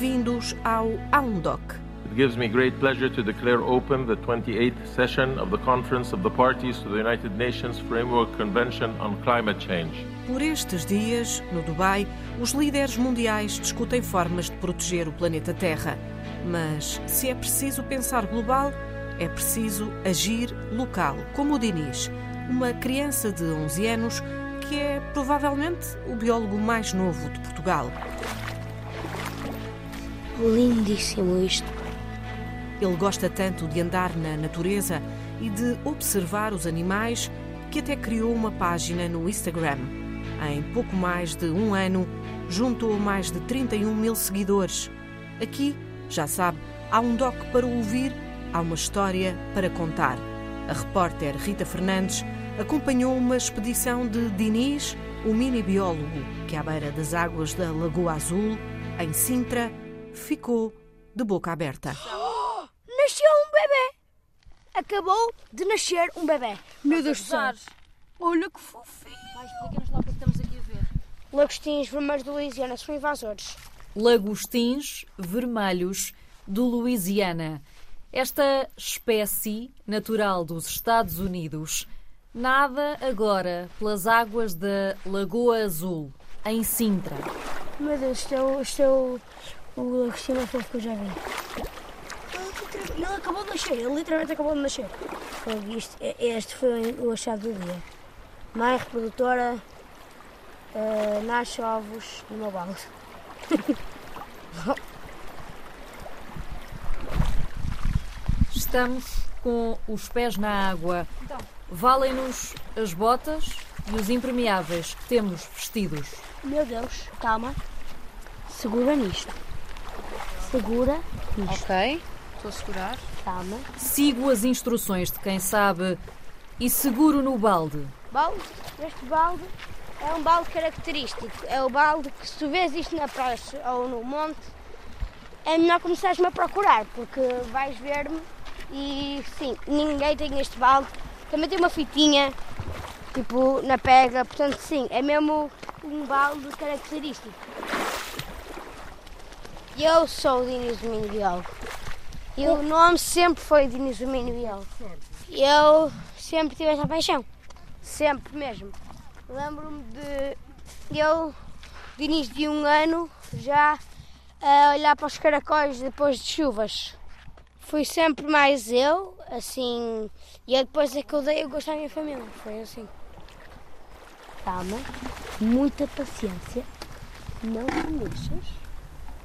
Bem-vindos ao Aundoc. It gives me great pleasure to declare open the 28th session of the Conference of the Parties to the United Nations Framework Convention on Climate Change. Por estes dias, no Dubai, os líderes mundiais discutem formas de proteger o planeta Terra. Mas se é preciso pensar global, é preciso agir local, como o Dinis, uma criança de 11 anos que é provavelmente o biólogo mais novo de Portugal. Lindíssimo isto. Ele gosta tanto de andar na natureza e de observar os animais que até criou uma página no Instagram. Em pouco mais de um ano, juntou mais de 31 mil seguidores. Aqui, já sabe, há um doc para ouvir, há uma história para contar. A repórter Rita Fernandes acompanhou uma expedição de Diniz, o mini biólogo que, à beira das águas da Lagoa Azul, em Sintra, ficou de boca aberta. Nasceu um bebê! Acabou de nascer um bebê. Meu Deus do céu. Olha que fofinho. Vai, explica-nos lá o que é que estamos aqui a ver. Lagostinhos vermelhos de Louisiana são invasores. Lagostins vermelhos do Louisiana. Esta espécie natural dos Estados Unidos nada agora pelas águas da Lagoa Azul, em Sintra. Meu Deus, isto é o, isto é o, o lagostinho mais fofo que eu já vi. Ele acabou de nascer, ele literalmente acabou de nascer. Foi isto, este foi o achado do dia. Mãe reprodutora eh, nasce ovos numa balde. Estamos com os pés na água. Valem-nos as botas e os impermeáveis que temos vestidos. Meu Deus, calma. Segura nisto. Segura nisto. Ok, estou a segurar. Calma. Sigo as instruções de quem sabe e seguro no balde. Balde, este balde é um balde característico. É o balde que se tu vês isto na praia ou no monte, é melhor começares-me a procurar, porque vais ver-me e sim, ninguém tem este balde. Também tem uma fitinha, tipo, na pega, portanto sim, é mesmo um balde característico. Eu sou o Mini Biólogo. E o nome sempre foi Mini Biólogo. Eu sempre tive essa paixão. Sempre mesmo. Lembro-me de eu, de início de um ano, já a olhar para os caracóis depois de chuvas. Fui sempre mais eu, assim, e é depois é que eu dei o gosto à minha família. Foi assim. Calma, muita paciência, não te mexas.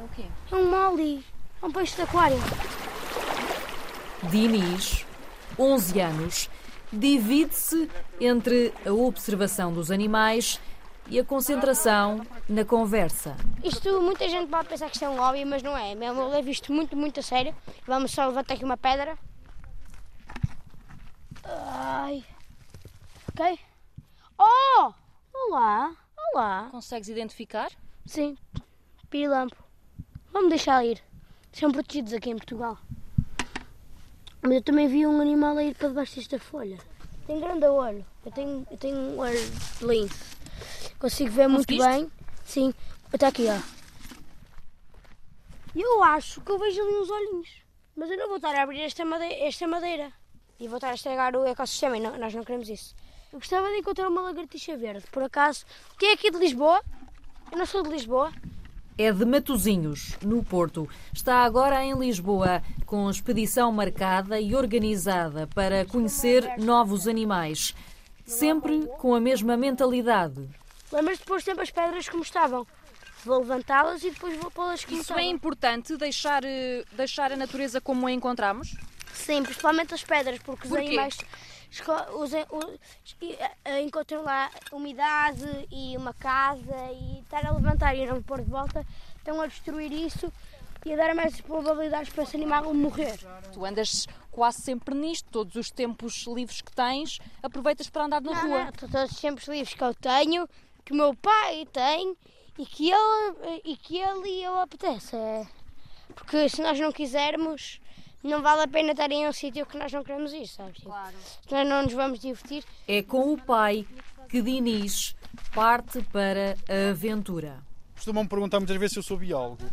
É o quê? É um molly, é um peixe de aquário. Diniz, 11 anos, divide-se entre a observação dos animais e a concentração na conversa. Isto, muita gente pode pensar que isto é um hobby, mas não é. Mesmo eu levo isto muito, muito a sério. Vamos só levantar aqui uma pedra. Ai. Ok? Oh! Olá! Olá! Consegues identificar? Sim, pirilampo. Vamos deixar ir. São protegidos aqui em Portugal. Mas eu também vi um animal a ir para debaixo desta folha. Tem grande olho. Eu tenho, eu tenho um olho lindo. Consigo ver muito bem. Sim, está aqui, ó. Eu acho que eu vejo ali uns olhinhos. Mas eu não vou estar a abrir esta madeira, esta madeira. E vou estar a estragar o ecossistema e não- nós não queremos isso. Eu gostava de encontrar uma lagartixa verde. Por acaso, quem é aqui de Lisboa? Eu não sou de Lisboa. É de Matozinhos, no Porto. Está agora em Lisboa, com expedição marcada e organizada para conhecer novos animais. Sempre com a mesma mentalidade. Lembras-te de pôr sempre as pedras como estavam? Vou levantá-las e depois vou pô-las como Isso é estavam. importante, deixar, eh, deixar a natureza como a encontramos? Sim, principalmente as pedras, porque os Porquê? animais esco- os, os- e, eh, encontram lá umidade e uma casa e estar a levantar e não pôr de volta, estão a destruir isso e a dar mais probabilidades para esse animal morrer. Tu andas quase sempre nisto, todos os tempos livres que tens, aproveitas para andar na Não, rua. não, to- todos os tempos livres que eu tenho, que o meu pai tem e que ele e, que ele eu apetece. Porque se nós não quisermos, não vale a pena estar em um sítio que nós não queremos ir, sabes? Tipo, Claro. Nós não nos vamos divertir, É com o pai que Diniz parte para a aventura. Costumam-me perguntar muitas vezes se eu sou biólogo.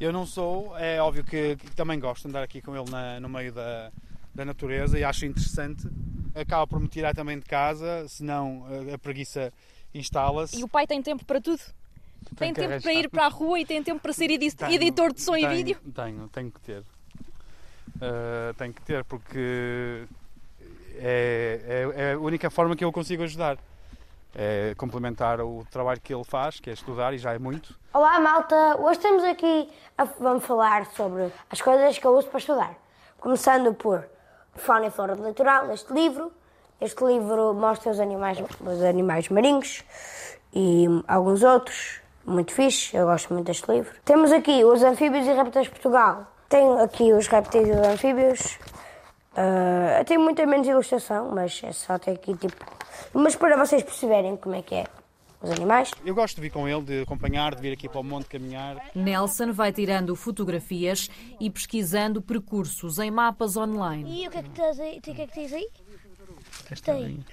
Eu não sou, é óbvio que, que também gosto de andar aqui com ele na, no meio da, da natureza e acho interessante. Acaba por me tirar também de casa, senão a, a preguiça instala-se. E o pai tem tempo para tudo? Tem, que tempo arranjar. para ir para a rua e tem tempo para ser edi- Tenho, editor de som tenho, e vídeo? Tenho, tenho que ter. Uh, tenho que ter porque é, é, é a única forma que eu consigo ajudar. É complementar o trabalho que ele faz, que é estudar, e já é muito. Olá, malta! Hoje estamos aqui a vamos falar sobre as coisas que eu uso para estudar. Começando por Fauna e Flora do Litoral, este livro. Este livro mostra os animais, os animais marinhos e alguns outros. Muito fixe, eu gosto muito deste livro. Temos aqui os Anfíbios e Répteis Portugal. Tenho aqui os répteis e os anfíbios. Ah, tem muita menos ilustração, mas é só ter aqui tipo. Mas para vocês perceberem como é que é os animais. Eu gosto de vir com ele, de acompanhar, de vir aqui para o monte caminhar. Nelson vai tirando fotografias e pesquisando percursos em mapas online. E o que é que tens aí? O que é que tens aí? Esta Tem.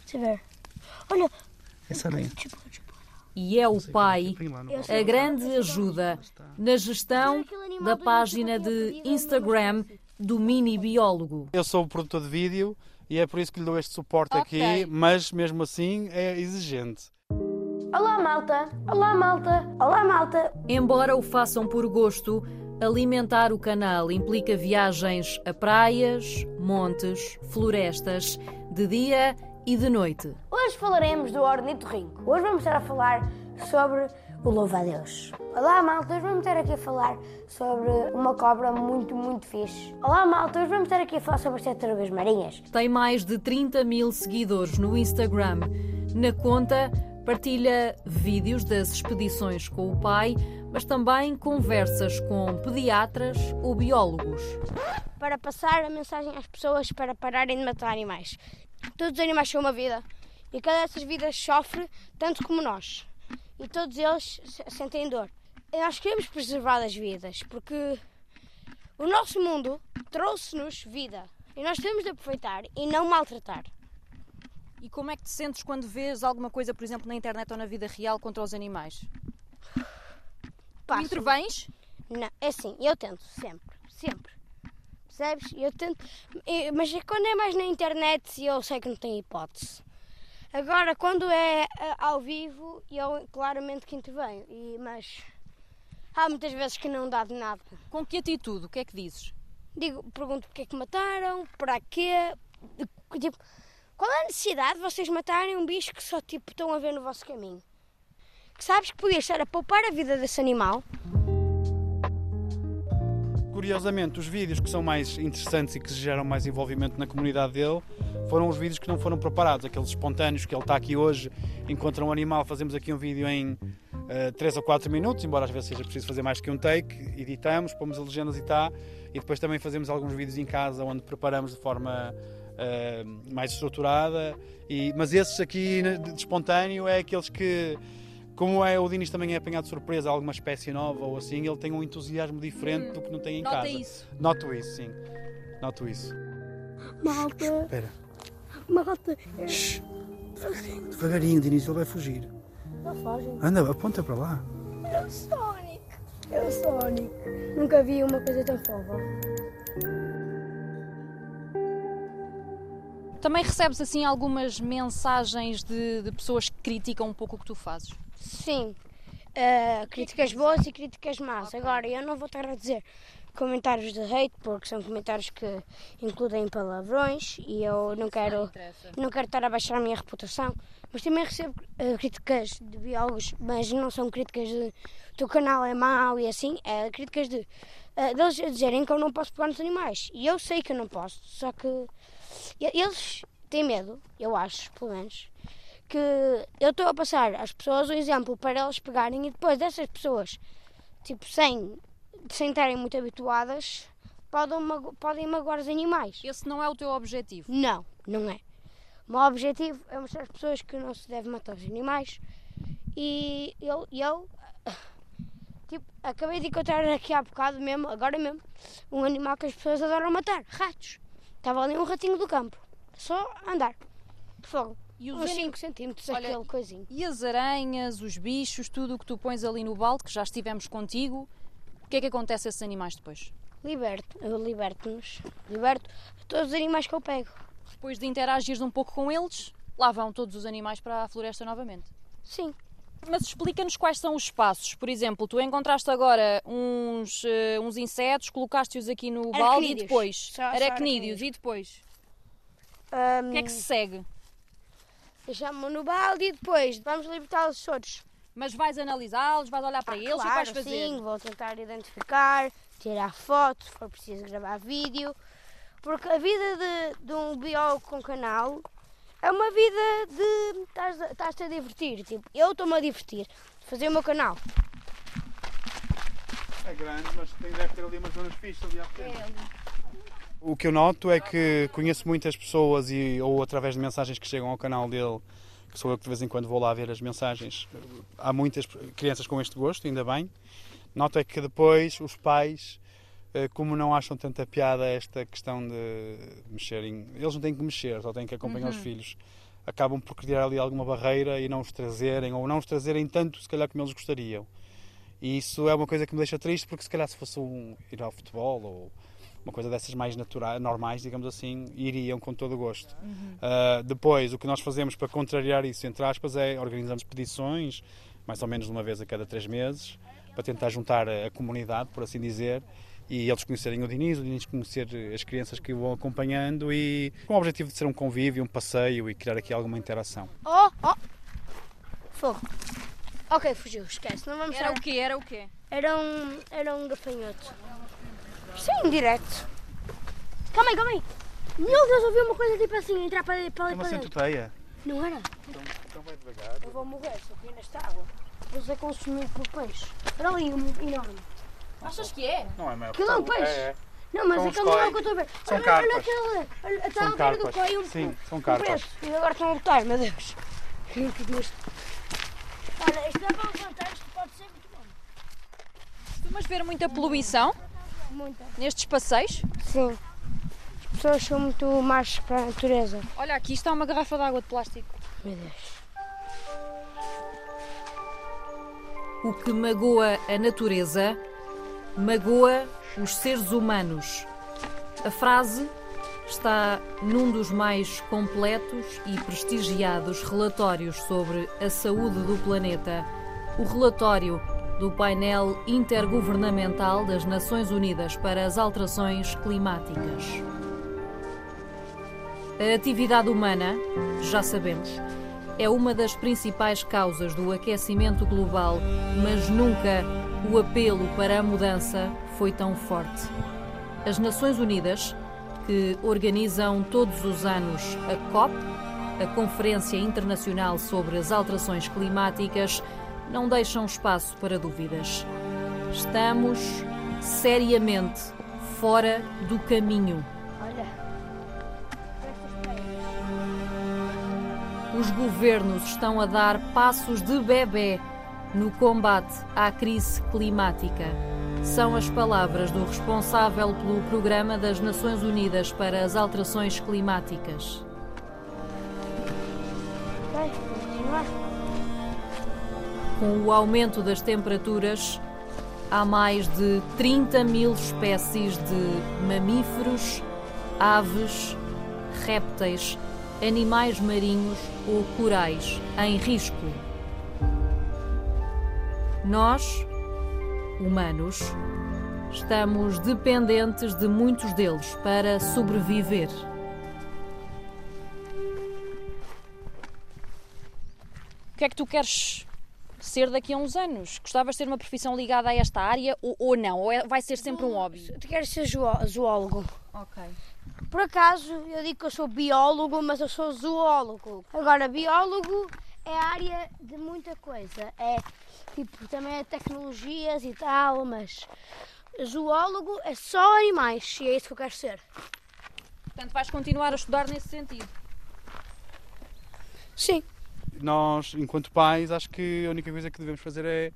Deixa eu ver. Olha, Essa aranha. E é o pai lá no a grande ajuda na gestão da página de Instagram do mini biólogo. Eu sou o produtor de vídeo e é por isso que lhe dou este suporte Ok. aqui, mas mesmo assim é exigente. olá malta! Olá malta! Olá malta! Embora o façam por gosto, alimentar o canal implica viagens a praias, montes, florestas, de dia e de noite. Hoje falaremos do ornitorrinco. Hoje vamos estar a falar sobre o louva-a-Deus. Olá malta, hoje vamos estar aqui a falar sobre uma cobra muito, muito fixe. Olá malta, hoje vamos estar aqui a falar sobre as tartarugas marinhas. Tem mais de 30 mil seguidores no Instagram. Na conta, partilha vídeos das expedições com o pai, mas também conversas com pediatras ou biólogos. Para passar a mensagem às pessoas para pararem de matar animais. Todos os animais têm uma vida e cada dessas vidas sofre tanto como nós. E todos eles se- sentem dor. E nós queremos preservar as vidas porque o nosso mundo trouxe-nos vida e nós temos de aproveitar e não maltratar. E como é que te sentes quando vês alguma coisa, por exemplo, na internet ou na vida real contra os animais? Passo. intervens? Não, é assim, eu tento, sempre, sempre. Percebes? Eu tento. Mas é quando é mais na internet eu sei que não tem hipótese. Agora, quando é ao vivo, eu claramente que intervenho. E, mas há muitas vezes que não dá de nada. Com que atitude? O que é que dizes? Digo, pergunto porque é que mataram, para quê. Tipo, qual é a necessidade de vocês matarem um bicho que só tipo, estão a ver no vosso caminho? Que sabes que podias estar a poupar a vida desse animal Curiosamente, os vídeos que são mais interessantes e que geram mais envolvimento na comunidade dele foram os vídeos que não foram preparados, aqueles espontâneos que ele está aqui hoje, encontra um animal, fazemos aqui um vídeo em 3 ou 4 minutos, embora às vezes seja preciso fazer mais que um take, editamos, pomos as legendas e está, e depois também fazemos alguns vídeos em casa onde preparamos de forma eh, mais estruturada, e, mas esses aqui de, de espontâneo é aqueles que como é, o Dinis também é apanhado de surpresa alguma espécie nova ou assim, ele tem um entusiasmo diferente do que não tem em Nota casa. isso. Noto isso, sim. Noto isso. Malta, Espera. malta. Shhh. Devagarinho, devagarinho, Dinis, ele vai fugir. Não fogem. Anda, aponta para lá. É o Sonic. É o Sonic. Nunca vi uma coisa tão fofa. Também recebes assim algumas mensagens de, de pessoas que criticam um pouco o que tu fazes? Sim. eh, críticas boas e críticas más. Agora, eu não vou estar a dizer comentários de hate, porque são comentários que incluem palavrões e eu não quero, não quero estar a baixar a minha reputação. Mas também recebo eh, críticas de biólogos, mas não são críticas de o teu canal é mau e assim, é críticas de eh, deles a dizerem que eu não posso pegar nos animais. E eu sei que eu não posso, só que eles têm medo, eu acho, pelo menos, que eu estou a passar às pessoas o exemplo para elas pegarem e depois dessas pessoas, tipo, sem, sem estarem muito habituadas, podem, podem magoar os animais. Esse não é o teu objetivo. Não, não é. O meu objetivo é mostrar às pessoas que não se deve matar os animais e eu, eu tipo, acabei de encontrar aqui há bocado mesmo, agora mesmo, um animal que as pessoas adoram matar, ratos. Estava ali um ratinho do campo, só andar, fogo, E os uns anim- 5 centímetros, Olha, aquele coisinho. E as aranhas, os bichos, tudo o que tu pões ali no balde, que já estivemos contigo, que é que acontece a esses animais depois? Liberto, eu liberto-nos. Liberto todos os animais que eu pego. Depois de interagires um pouco com eles, lá vão todos os animais para a floresta novamente. Sim. Mas explica-nos quais são os passos. Por exemplo, tu encontraste agora uns, eh, uns insetos, colocaste-os aqui no balde e depois. Só- só aracnídeos. E depois? Ahm, O que é que se segue? Deixamos no balde e depois vamos libertá-los todos. Mas vais analisá-los, vais olhar para eles, o que claro, vais fazer? sim, vou tentar identificar, tirar foto, se for preciso gravar vídeo. Porque a vida de, de um biólogo com canal é uma vida de estás-te a divertir. Tipo, eu estou-me a divertir fazer o meu canal. É grande, mas tem, deve ter ali umas zonas fixas ali à frente. O que eu noto é que conheço muitas pessoas e, ou através de mensagens que chegam ao canal dele, que sou eu que de vez em quando vou lá ver as mensagens. Há muitas crianças com este gosto, ainda bem. Noto é que depois os pais, eh, como não acham tanta piada esta questão de mexerem, eles não têm que mexer, só têm que acompanhar os filhos, acabam por criar ali alguma barreira e não os trazerem, ou não os trazerem tanto, se calhar, como eles gostariam. E isso é uma coisa que me deixa triste, porque se calhar se fosse um, ir ao futebol ou uma coisa dessas mais naturais, normais, digamos assim, iriam com todo o gosto. Ah, depois, o que nós fazemos para contrariar isso, entre aspas, é organizamos expedições, mais ou menos uma vez a cada três meses, para tentar juntar a, a comunidade, por assim dizer, e eles conhecerem o Diniz, o Diniz conhecer as crianças que o vão acompanhando e com o objetivo de ser um convívio, um passeio e criar aqui alguma interação. Oh, oh! Fogo. Ok, fugiu, esquece. Não vamos Era o quê? Era o quê? Era um, era um gafanhoto. Sim, direto. Calma aí, calma aí. Meu Deus, ouvi uma coisa tipo assim, entrar para, para ali É uma para dentro. centopeia. Não era? Então vai devagar. Eu vou morrer se eu cair nesta água. Vou ser consumido por peixe. Era ali, um enorme. Achas que é? Não é maior. Aquilo é um peixe. É, é. Não, mas aquele não é o que eu estou a ver. São olha, carpas. olha aquele. Olha, está São a ver do coi um Sim, são um carpas. E agora estão a lutar, meu Deus. Que isto- Olha, isto dá para levantar, isto pode ser muito bom. Costumas ver muita poluição Muita. nestes passeios? Sim. As pessoas são muito más para a natureza. Olha, aqui está uma garrafa de água de plástico. Meu Deus. O que magoa a natureza, magoa os seres humanos. A frase está num dos mais completos e prestigiados relatórios sobre a saúde do planeta, o relatório do painel intergovernamental das Nações Unidas para as Alterações Climáticas. A atividade humana, já sabemos, é uma das principais causas do aquecimento global, mas nunca o apelo para a mudança foi tão forte. As Nações Unidas, que organizam todos os anos a COP, a Conferência Internacional sobre as Alterações Climáticas, não deixam espaço para dúvidas. Estamos seriamente fora do caminho. Os governos estão a dar passos de bebê no combate à crise climática. São as palavras do responsável pelo Programa das Nações Unidas para as Alterações Climáticas. Vamos continuar. Com o aumento das temperaturas, há mais de 30 mil espécies de mamíferos, aves, répteis, animais marinhos ou corais em risco. Nós, humanos, estamos dependentes de muitos deles para sobreviver. O que é que tu queres ser daqui a uns anos? Gostavas de ter uma profissão ligada a esta área ou, ou não? Ou é- vai ser sempre um hobby? Tu queres ser zoó- zoólogo? Ok. Por acaso, eu digo que eu sou biólogo, mas eu sou zoólogo. Agora, biólogo é área de muita coisa. É tipo, também é tecnologias e tal, mas zoólogo é só animais e é isso que eu quero ser. Portanto, vais continuar a estudar nesse sentido. Sim. Nós, enquanto pais, acho que a única coisa que devemos fazer é,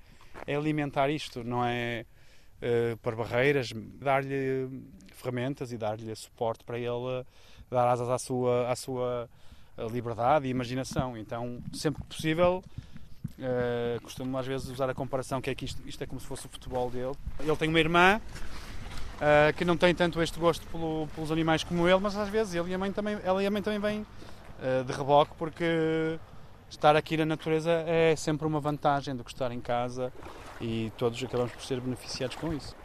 é alimentar isto, não é pôr barreiras, dar-lhe ferramentas e dar-lhe suporte para ele eh, dar asas à sua, à sua eh, liberdade e imaginação. Então, sempre que possível, Uh, costumo às vezes usar a comparação que é que isto, isto é como se fosse o futebol dele. Ele tem uma irmã uh, que não tem tanto este gosto pelo, pelos animais como ele, mas às vezes ele e a mãe também, ela e a mãe também vêm uh, de reboque porque estar aqui na natureza é sempre uma vantagem do que estar em casa e todos acabamos por ser beneficiados com isso.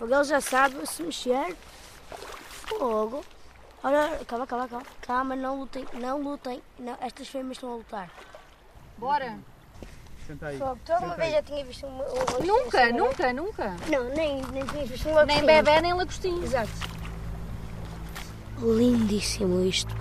Ele já sabe se mexer. Fogo. Olha, calma, calma, calma. Calma, não lutem, não lutem. Não, estas fêmeas estão a lutar. Bora. Senta aí. Fogo, toda uma vez já tinha visto um. um Nunca, nunca, nunca. Não, nem, nem tinha visto um lagostinho. Nem bebê, nem lagostinho. Exato. Lindíssimo isto.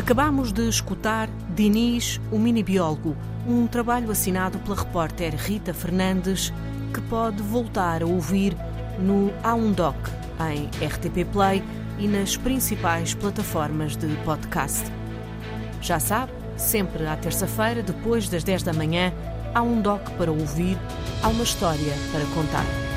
Acabamos de escutar Diniz, o mini-biólogo, um trabalho assinado pela repórter Rita Fernandes, que pode voltar a ouvir no A1Doc, em RTP Play e nas principais plataformas de podcast. Já sabe, sempre à terça-feira, depois das 10 da manhã, há um doc para ouvir, há uma história para contar.